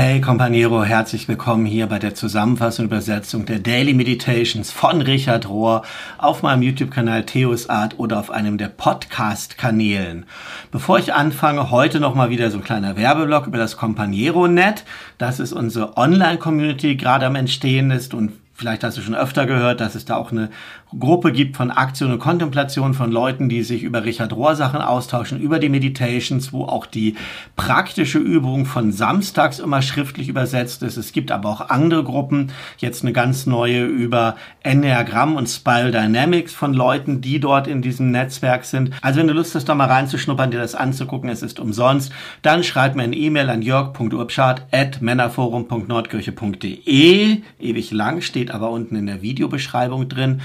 Hey Companiero, herzlich willkommen hier bei der Zusammenfassung und Übersetzung der Daily Meditations von Richard Rohr auf meinem YouTube-Kanal Theos Art oder auf einem der Podcast-Kanälen. Bevor ich anfange, heute nochmal wieder so ein kleiner Werbeblock über das Companiero-Net. Das ist unsere Online-Community, die gerade am Entstehen ist und Vielleicht hast du schon öfter gehört, dass es da auch eine Gruppe gibt von Aktion und Kontemplation von Leuten, die sich über Richard Rohr Sachen austauschen, über die Meditations, wo auch die praktische Übung von samstags immer schriftlich übersetzt ist. Es gibt aber auch andere Gruppen, jetzt eine ganz neue über Enneagramm und Spiral Dynamics von Leuten, die dort in diesem Netzwerk sind. Also wenn du Lust hast, da mal reinzuschnuppern, dir das anzugucken, es ist umsonst, dann schreib mir eine E-Mail an jörg.urbschad at männerforum.nordkirche.de. Ewig lang steht steht aber unten in der Videobeschreibung drin.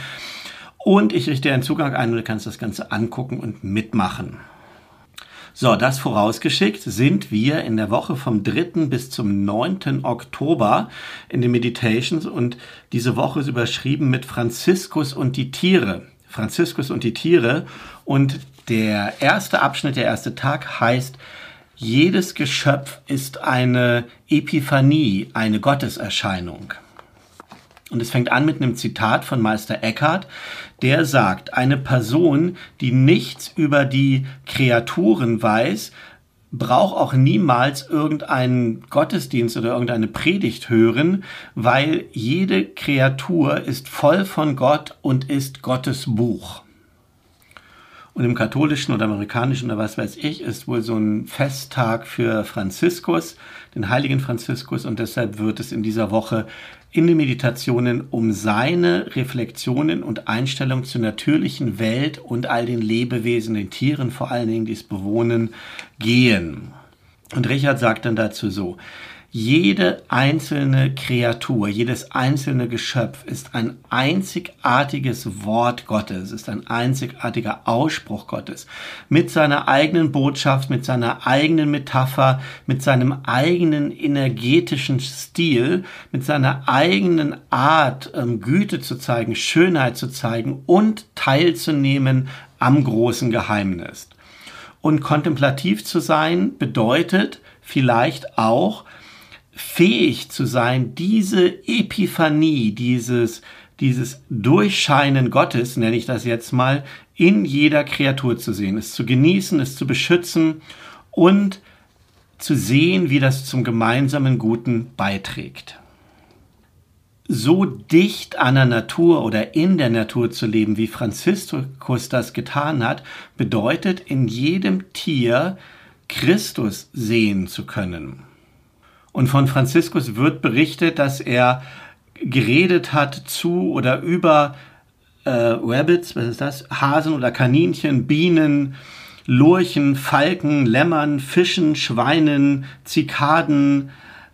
Und ich richte einen Zugang ein und du kannst das Ganze angucken und mitmachen. So, das vorausgeschickt sind wir in der Woche vom 3. bis zum 9. Oktober in den Meditations und diese Woche ist überschrieben mit Franziskus und die Tiere. Franziskus und die Tiere und der erste Abschnitt, der erste Tag heißt jedes Geschöpf ist eine Epiphanie, eine Gotteserscheinung. Und es fängt an mit einem Zitat von Meister Eckhart, der sagt, eine Person, die nichts über die Kreaturen weiß, braucht auch niemals irgendeinen Gottesdienst oder irgendeine Predigt hören, weil jede Kreatur ist voll von Gott und ist Gottes Buch. Und im katholischen oder amerikanischen oder was weiß ich ist wohl so ein Festtag für Franziskus, den heiligen Franziskus und deshalb wird es in dieser Woche in den Meditationen um seine Reflexionen und Einstellung zur natürlichen Welt und all den Lebewesen, den Tieren vor allen Dingen, die es bewohnen, gehen. Und Richard sagt dann dazu so, jede einzelne Kreatur, jedes einzelne Geschöpf ist ein einzigartiges Wort Gottes, ist ein einzigartiger Ausspruch Gottes. Mit seiner eigenen Botschaft, mit seiner eigenen Metapher, mit seinem eigenen energetischen Stil, mit seiner eigenen Art, ähm, Güte zu zeigen, Schönheit zu zeigen und teilzunehmen am großen Geheimnis. Und kontemplativ zu sein bedeutet vielleicht auch, fähig zu sein, diese Epiphanie, dieses, dieses Durchscheinen Gottes, nenne ich das jetzt mal, in jeder Kreatur zu sehen, es zu genießen, es zu beschützen und zu sehen, wie das zum gemeinsamen Guten beiträgt. So dicht an der Natur oder in der Natur zu leben, wie Franziskus das getan hat, bedeutet in jedem Tier Christus sehen zu können. Und von Franziskus wird berichtet, dass er geredet hat zu oder über äh, Rabbits, was ist das? Hasen oder Kaninchen, Bienen, Lurchen, Falken, Lämmern, Fischen, Schweinen, Zikaden,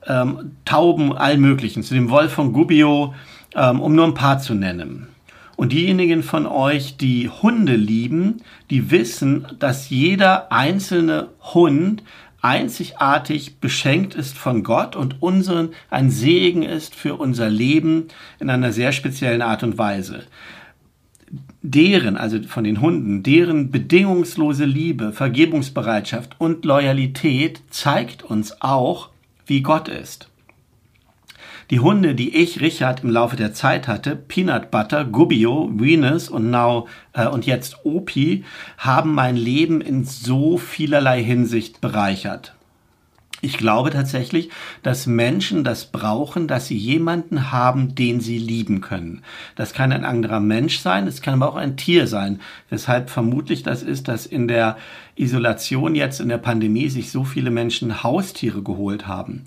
ähm, Tauben, allen möglichen, zu dem Wolf von Gubbio, ähm, um nur ein paar zu nennen. Und diejenigen von euch, die Hunde lieben, die wissen, dass jeder einzelne Hund einzigartig beschenkt ist von Gott und unseren ein Segen ist für unser Leben in einer sehr speziellen Art und Weise. Deren, also von den Hunden, deren bedingungslose Liebe, Vergebungsbereitschaft und Loyalität zeigt uns auch, wie Gott ist. Die Hunde, die ich, Richard, im Laufe der Zeit hatte, Peanut Butter, Gubbio, Venus und now äh, und jetzt Opi, haben mein Leben in so vielerlei Hinsicht bereichert. Ich glaube tatsächlich, dass Menschen das brauchen, dass sie jemanden haben, den sie lieben können. Das kann ein anderer Mensch sein, es kann aber auch ein Tier sein. Weshalb vermutlich das ist, dass in der Isolation jetzt in der Pandemie sich so viele Menschen Haustiere geholt haben.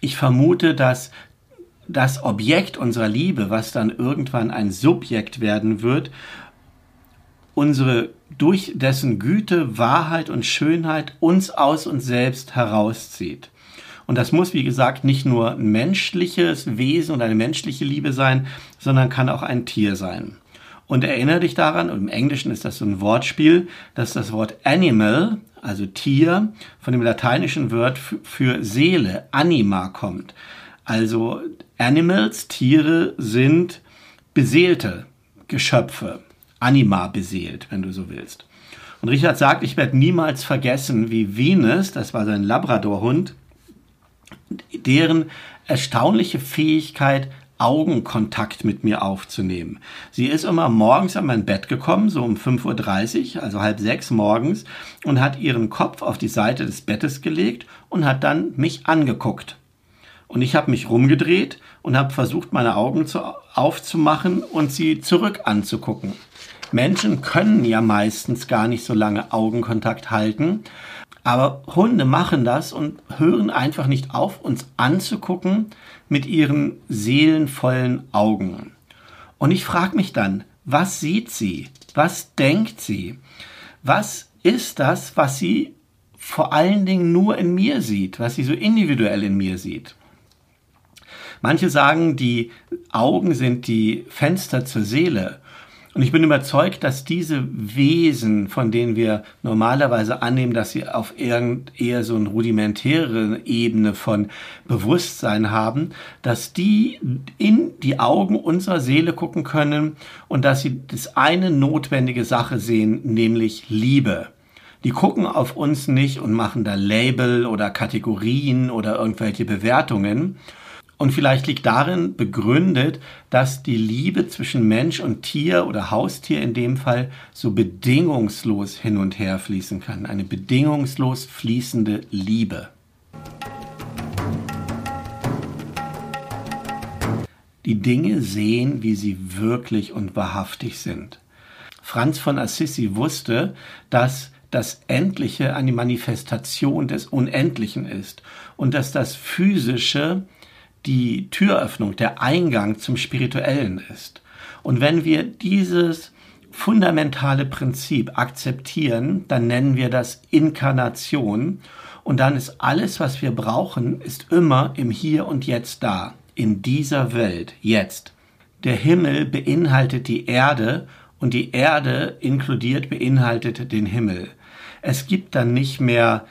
Ich vermute, dass das Objekt unserer Liebe, was dann irgendwann ein Subjekt werden wird, unsere durch dessen Güte, Wahrheit und Schönheit uns aus uns selbst herauszieht. Und das muss, wie gesagt, nicht nur ein menschliches Wesen und eine menschliche Liebe sein, sondern kann auch ein Tier sein. Und erinnere dich daran, im Englischen ist das so ein Wortspiel, dass das Wort Animal, also Tier, von dem lateinischen Wort für Seele, Anima kommt. Also Animals, Tiere sind beseelte Geschöpfe, Anima beseelt, wenn du so willst. Und Richard sagt, ich werde niemals vergessen, wie Venus, das war sein Labradorhund, deren erstaunliche Fähigkeit, Augenkontakt mit mir aufzunehmen. Sie ist immer morgens an mein Bett gekommen, so um 5.30 Uhr, also halb sechs morgens, und hat ihren Kopf auf die Seite des Bettes gelegt und hat dann mich angeguckt. Und ich habe mich rumgedreht und habe versucht, meine Augen zu, aufzumachen und sie zurück anzugucken. Menschen können ja meistens gar nicht so lange Augenkontakt halten, aber Hunde machen das und hören einfach nicht auf, uns anzugucken mit ihren seelenvollen Augen. Und ich frage mich dann, was sieht sie? Was denkt sie? Was ist das, was sie vor allen Dingen nur in mir sieht, was sie so individuell in mir sieht? Manche sagen, die Augen sind die Fenster zur Seele. Und ich bin überzeugt, dass diese Wesen, von denen wir normalerweise annehmen, dass sie auf eher so eine rudimentäre Ebene von Bewusstsein haben, dass die in die Augen unserer Seele gucken können und dass sie das eine notwendige Sache sehen, nämlich Liebe. Die gucken auf uns nicht und machen da Label oder Kategorien oder irgendwelche Bewertungen, und vielleicht liegt darin begründet, dass die Liebe zwischen Mensch und Tier oder Haustier in dem Fall so bedingungslos hin und her fließen kann. Eine bedingungslos fließende Liebe. Die Dinge sehen, wie sie wirklich und wahrhaftig sind. Franz von Assisi wusste, dass das Endliche eine Manifestation des Unendlichen ist und dass das Physische die Türöffnung, der Eingang zum Spirituellen ist. Und wenn wir dieses fundamentale Prinzip akzeptieren, dann nennen wir das Inkarnation. Und dann ist alles, was wir brauchen, ist immer im Hier und Jetzt da, in dieser Welt, jetzt. Der Himmel beinhaltet die Erde und die Erde inkludiert beinhaltet den Himmel. Es gibt dann nicht mehr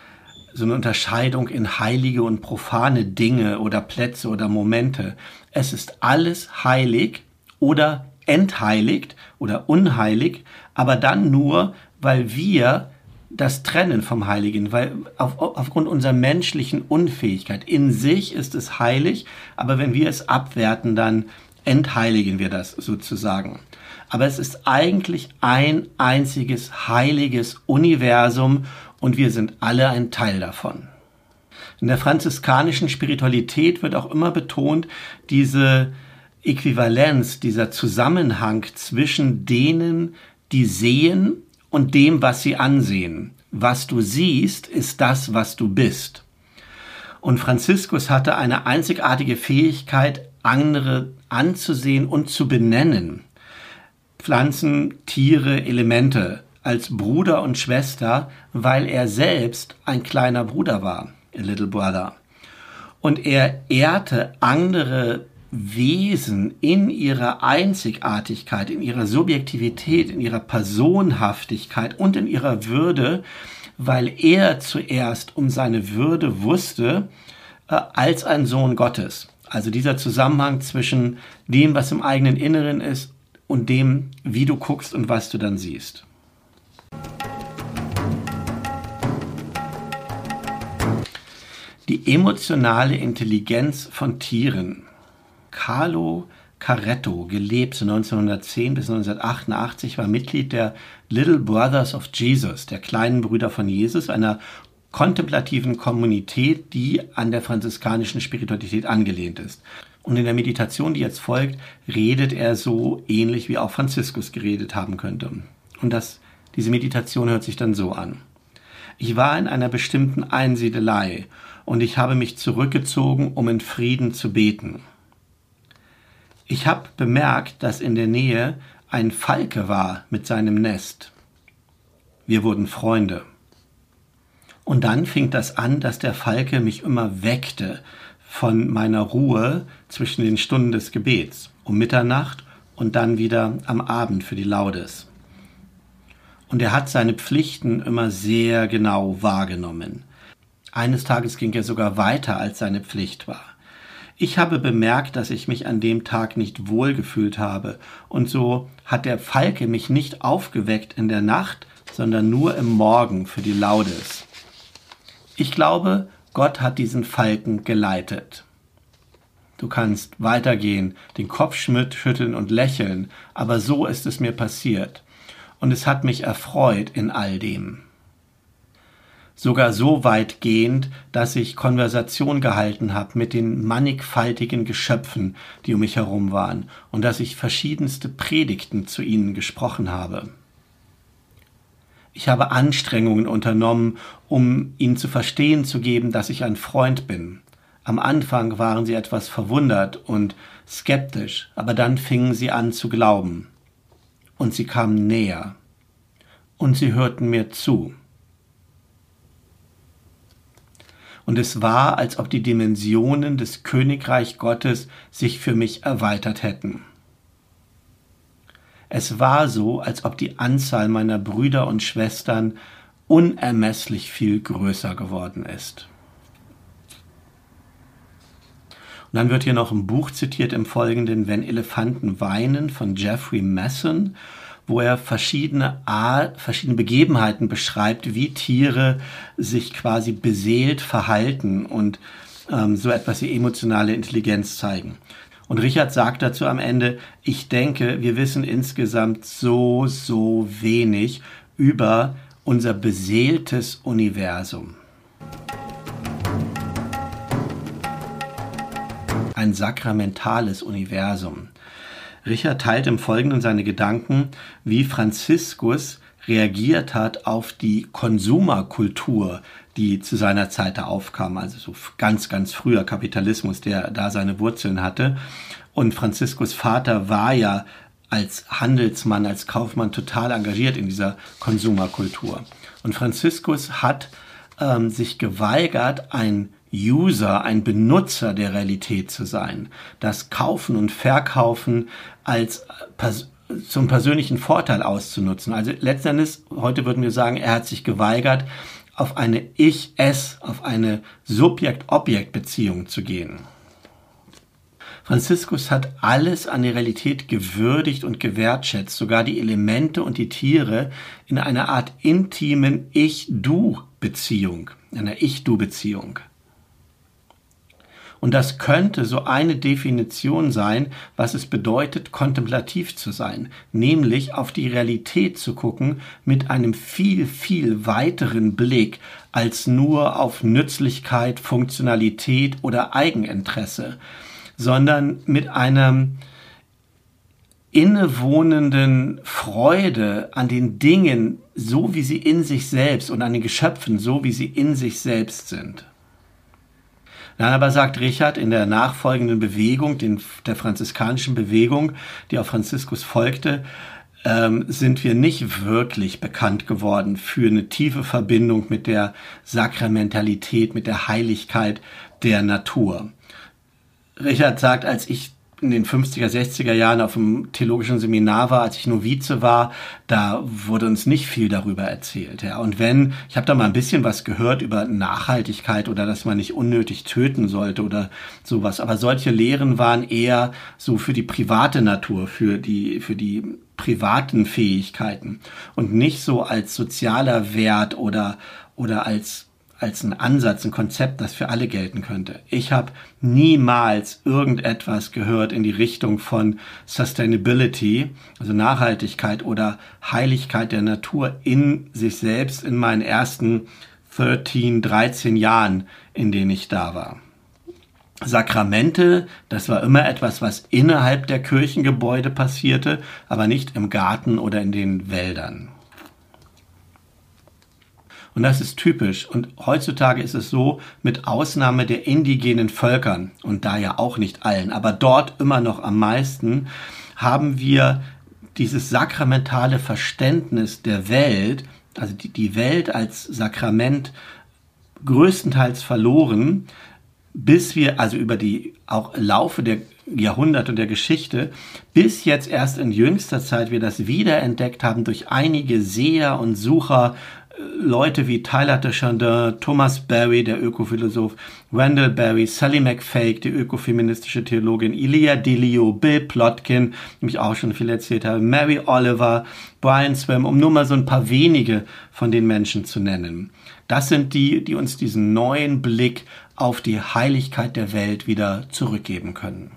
so eine Unterscheidung in heilige und profane Dinge oder Plätze oder Momente. Es ist alles heilig oder entheiligt oder unheilig, aber dann nur, weil wir das trennen vom Heiligen, weil auf, aufgrund unserer menschlichen Unfähigkeit in sich ist es heilig, aber wenn wir es abwerten, dann entheiligen wir das sozusagen. Aber es ist eigentlich ein einziges heiliges Universum und wir sind alle ein Teil davon. In der franziskanischen Spiritualität wird auch immer betont diese Äquivalenz, dieser Zusammenhang zwischen denen, die sehen und dem, was sie ansehen. Was du siehst, ist das, was du bist. Und Franziskus hatte eine einzigartige Fähigkeit, andere anzusehen und zu benennen. Pflanzen, Tiere, Elemente als Bruder und Schwester, weil er selbst ein kleiner Bruder war, a little brother. Und er ehrte andere Wesen in ihrer Einzigartigkeit, in ihrer Subjektivität, in ihrer Personhaftigkeit und in ihrer Würde, weil er zuerst um seine Würde wusste äh, als ein Sohn Gottes. Also dieser Zusammenhang zwischen dem, was im eigenen Inneren ist und dem, wie du guckst und was du dann siehst. Die emotionale Intelligenz von Tieren. Carlo Caretto, gelebt 1910 bis 1988, war Mitglied der Little Brothers of Jesus, der kleinen Brüder von Jesus, einer kontemplativen Kommunität, die an der franziskanischen Spiritualität angelehnt ist. Und in der Meditation, die jetzt folgt, redet er so ähnlich wie auch Franziskus geredet haben könnte. Und das, diese Meditation hört sich dann so an. Ich war in einer bestimmten Einsiedelei und ich habe mich zurückgezogen, um in Frieden zu beten. Ich habe bemerkt, dass in der Nähe ein Falke war mit seinem Nest. Wir wurden Freunde. Und dann fing das an, dass der Falke mich immer weckte von meiner Ruhe zwischen den Stunden des Gebets, um Mitternacht und dann wieder am Abend für die Laudes. Und er hat seine Pflichten immer sehr genau wahrgenommen. Eines Tages ging er sogar weiter, als seine Pflicht war. Ich habe bemerkt, dass ich mich an dem Tag nicht wohlgefühlt habe, und so hat der Falke mich nicht aufgeweckt in der Nacht, sondern nur im Morgen für die Laudes. Ich glaube, Gott hat diesen Falken geleitet. Du kannst weitergehen, den Kopf schütteln und lächeln, aber so ist es mir passiert. Und es hat mich erfreut in all dem. Sogar so weitgehend, dass ich Konversation gehalten habe mit den mannigfaltigen Geschöpfen, die um mich herum waren, und dass ich verschiedenste Predigten zu ihnen gesprochen habe. Ich habe Anstrengungen unternommen, um ihnen zu verstehen zu geben, dass ich ein Freund bin. Am Anfang waren sie etwas verwundert und skeptisch, aber dann fingen sie an zu glauben. Und sie kamen näher. Und sie hörten mir zu. Und es war, als ob die Dimensionen des Königreich Gottes sich für mich erweitert hätten. Es war so, als ob die Anzahl meiner Brüder und Schwestern unermesslich viel größer geworden ist. Und dann wird hier noch ein Buch zitiert im Folgenden, Wenn Elefanten weinen von Jeffrey Masson, wo er verschiedene, verschiedene Begebenheiten beschreibt, wie Tiere sich quasi beseelt verhalten und ähm, so etwas wie emotionale Intelligenz zeigen. Und Richard sagt dazu am Ende, ich denke, wir wissen insgesamt so, so wenig über unser beseeltes Universum. Ein sakramentales Universum. Richard teilt im Folgenden seine Gedanken, wie Franziskus reagiert hat auf die Konsumerkultur, die zu seiner Zeit da aufkam, also so ganz, ganz früher Kapitalismus, der da seine Wurzeln hatte. Und Franziskus Vater war ja als Handelsmann, als Kaufmann total engagiert in dieser Konsumerkultur. Und Franziskus hat ähm, sich geweigert, ein User, ein Benutzer der Realität zu sein. Das Kaufen und Verkaufen als pers zum persönlichen Vorteil auszunutzen. Also letztendlich, heute würden wir sagen, er hat sich geweigert, auf eine Ich-Es, auf eine Subjekt-Objekt-Beziehung zu gehen. Franziskus hat alles an der Realität gewürdigt und gewertschätzt, sogar die Elemente und die Tiere in einer Art intimen Ich-Du-Beziehung, einer Ich-Du-Beziehung. Und das könnte so eine Definition sein, was es bedeutet, kontemplativ zu sein, nämlich auf die Realität zu gucken mit einem viel, viel weiteren Blick als nur auf Nützlichkeit, Funktionalität oder Eigeninteresse, sondern mit einem innewohnenden Freude an den Dingen, so wie sie in sich selbst und an den Geschöpfen, so wie sie in sich selbst sind. Dann aber sagt Richard in der nachfolgenden Bewegung, den, der franziskanischen Bewegung, die auf Franziskus folgte, ähm, sind wir nicht wirklich bekannt geworden für eine tiefe Verbindung mit der Sakramentalität, mit der Heiligkeit der Natur. Richard sagt, als ich in den 50er, 60er Jahren auf dem theologischen Seminar war, als ich Novize war, da wurde uns nicht viel darüber erzählt. Ja. Und wenn, ich habe da mal ein bisschen was gehört über Nachhaltigkeit oder dass man nicht unnötig töten sollte oder sowas. Aber solche Lehren waren eher so für die private Natur, für die, für die privaten Fähigkeiten und nicht so als sozialer Wert oder, oder als als ein Ansatz, ein Konzept, das für alle gelten könnte. Ich habe niemals irgendetwas gehört in die Richtung von Sustainability, also Nachhaltigkeit oder Heiligkeit der Natur in sich selbst in meinen ersten 13, 13 Jahren, in denen ich da war. Sakramente, das war immer etwas, was innerhalb der Kirchengebäude passierte, aber nicht im Garten oder in den Wäldern. Und das ist typisch. Und heutzutage ist es so, mit Ausnahme der indigenen Völkern, und da ja auch nicht allen, aber dort immer noch am meisten, haben wir dieses sakramentale Verständnis der Welt, also die, die Welt als Sakrament größtenteils verloren, bis wir also über die auch Laufe der Jahrhunderte und der Geschichte, bis jetzt erst in jüngster Zeit wir das wiederentdeckt haben durch einige Seher und Sucher Leute wie Tyler de Chardin, Thomas Barry, der Ökophilosoph, Randall Barry, Sally McFake, die ökofeministische Theologin, Ilia Delio, Bill Plotkin, dem ich auch schon viel erzählt habe, Mary Oliver, Brian Swim, um nur mal so ein paar wenige von den Menschen zu nennen. Das sind die, die uns diesen neuen Blick auf die Heiligkeit der Welt wieder zurückgeben können.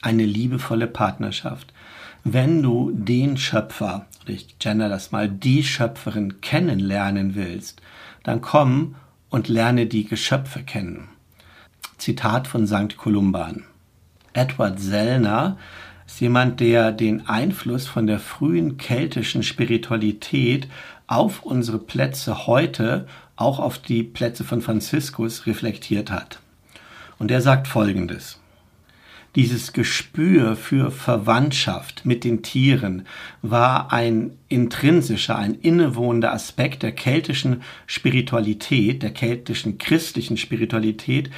Eine liebevolle Partnerschaft. Wenn du den Schöpfer, ich gender das mal, die Schöpferin kennenlernen willst, dann komm und lerne die Geschöpfe kennen. Zitat von St. Kolumban. Edward Sellner ist jemand, der den Einfluss von der frühen keltischen Spiritualität auf unsere Plätze heute, auch auf die Plätze von Franziskus reflektiert hat. Und er sagt Folgendes dieses Gespür für Verwandtschaft mit den Tieren war ein intrinsischer, ein innewohnender Aspekt der keltischen Spiritualität, der keltischen christlichen Spiritualität,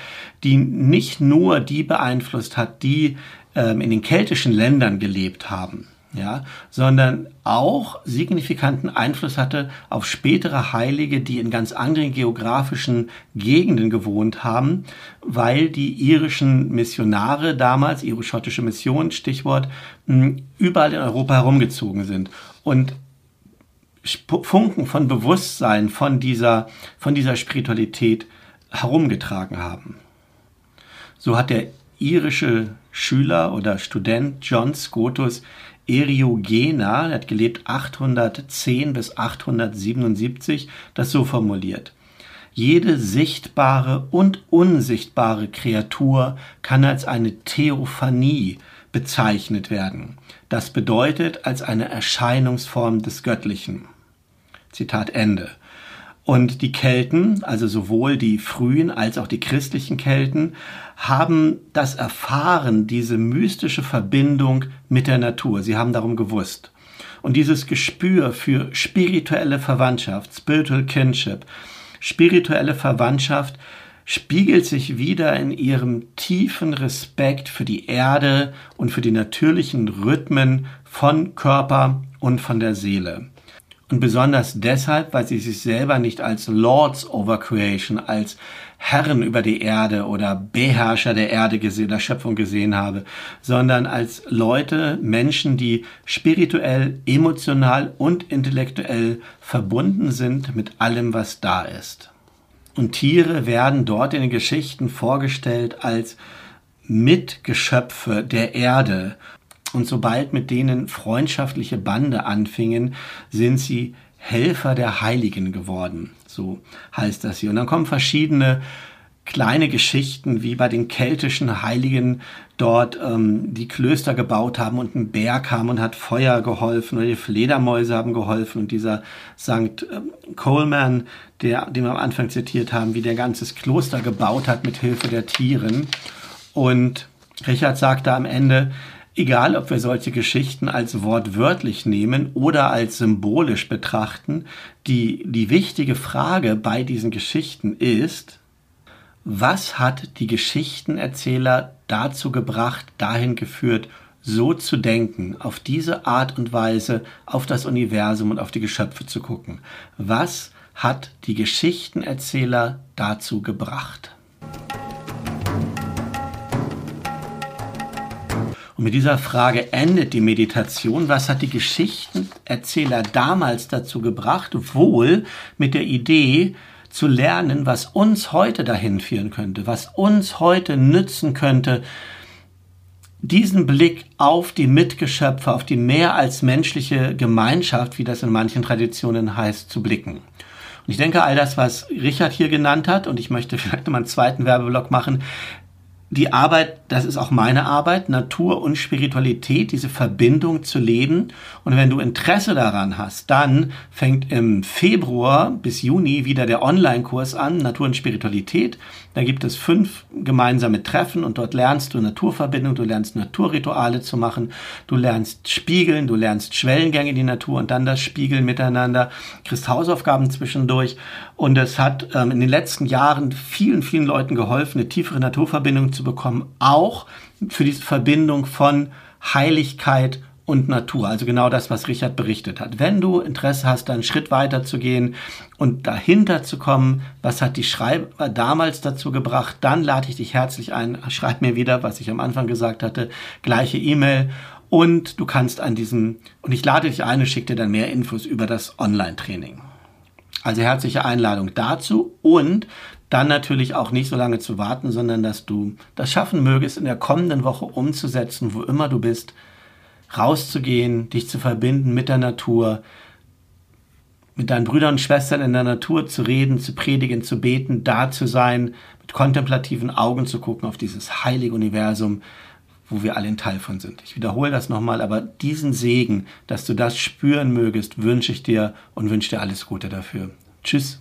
die nicht nur die beeinflusst hat, die ähm, in den keltischen Ländern gelebt haben, ja, sondern auch signifikanten Einfluss hatte auf spätere Heilige, die in ganz anderen geografischen Gegenden gewohnt haben, weil die irischen Missionare damals, irisch-schottische Mission, Stichwort, überall in Europa herumgezogen sind. Und Funken von Bewusstsein von dieser, von dieser Spiritualität herumgetragen haben. So hat der irische Schüler oder Student John Scotus Eriugena, er hat gelebt 810 bis 877, das so formuliert. Jede sichtbare und unsichtbare Kreatur kann als eine Theophanie bezeichnet werden. Das bedeutet als eine Erscheinungsform des Göttlichen. Zitat Ende. Und die Kelten, also sowohl die frühen als auch die christlichen Kelten, haben das erfahren, diese mystische Verbindung mit der Natur. Sie haben darum gewusst. Und dieses Gespür für spirituelle Verwandtschaft, Spiritual Kinship, spirituelle Verwandtschaft spiegelt sich wieder in ihrem tiefen Respekt für die Erde und für die natürlichen Rhythmen von Körper und von der Seele. Und besonders deshalb, weil sie sich selber nicht als Lords over Creation, als Herren über die Erde oder Beherrscher der Erde gesehen, der Schöpfung gesehen habe, sondern als Leute, Menschen, die spirituell, emotional und intellektuell verbunden sind mit allem, was da ist. Und Tiere werden dort in den Geschichten vorgestellt als Mitgeschöpfe der Erde und sobald mit denen freundschaftliche Bande anfingen, sind sie Helfer der Heiligen geworden. So heißt das hier. Und dann kommen verschiedene kleine Geschichten, wie bei den keltischen Heiligen dort ähm, die Klöster gebaut haben und ein Bär kam und hat Feuer geholfen oder die Fledermäuse haben geholfen und dieser St. Ähm, Coleman, der, den wir am Anfang zitiert haben, wie der ganzes Kloster gebaut hat mit Hilfe der Tieren. Und Richard sagte am Ende, Egal, ob wir solche Geschichten als wortwörtlich nehmen oder als symbolisch betrachten, die, die wichtige Frage bei diesen Geschichten ist, was hat die Geschichtenerzähler dazu gebracht, dahin geführt, so zu denken, auf diese Art und Weise auf das Universum und auf die Geschöpfe zu gucken? Was hat die Geschichtenerzähler dazu gebracht? Mit dieser Frage endet die Meditation. Was hat die Geschichtenerzähler damals dazu gebracht? Wohl mit der Idee zu lernen, was uns heute dahin führen könnte, was uns heute nützen könnte, diesen Blick auf die Mitgeschöpfe, auf die mehr als menschliche Gemeinschaft, wie das in manchen Traditionen heißt, zu blicken. Und ich denke, all das, was Richard hier genannt hat, und ich möchte vielleicht noch mal einen zweiten Werbeblock machen, die Arbeit, das ist auch meine Arbeit, Natur und Spiritualität, diese Verbindung zu leben. Und wenn du Interesse daran hast, dann fängt im Februar bis Juni wieder der Online-Kurs an, Natur und Spiritualität. Da gibt es fünf gemeinsame Treffen und dort lernst du Naturverbindung, du lernst Naturrituale zu machen, du lernst Spiegeln, du lernst Schwellengänge in die Natur und dann das Spiegeln miteinander, kriegst Hausaufgaben zwischendurch. Und es hat ähm, in den letzten Jahren vielen, vielen Leuten geholfen, eine tiefere Naturverbindung zu bekommen, auch für diese Verbindung von Heiligkeit und Natur. Also genau das, was Richard berichtet hat. Wenn du Interesse hast, einen Schritt weiter zu gehen und dahinter zu kommen, was hat die Schreiber damals dazu gebracht, dann lade ich dich herzlich ein. Schreib mir wieder, was ich am Anfang gesagt hatte, gleiche E-Mail Und du kannst an diesem, und ich lade dich ein und schicke dir dann mehr Infos über das Online-Training. Also herzliche Einladung dazu und dann natürlich auch nicht so lange zu warten, sondern dass du das schaffen mögest, in der kommenden Woche umzusetzen, wo immer du bist, rauszugehen, dich zu verbinden mit der Natur, mit deinen Brüdern und Schwestern in der Natur zu reden, zu predigen, zu beten, da zu sein, mit kontemplativen Augen zu gucken auf dieses heilige Universum, wo wir alle ein Teil von sind. Ich wiederhole das nochmal, aber diesen Segen, dass du das spüren mögest, wünsche ich dir und wünsche dir alles Gute dafür. Tschüss.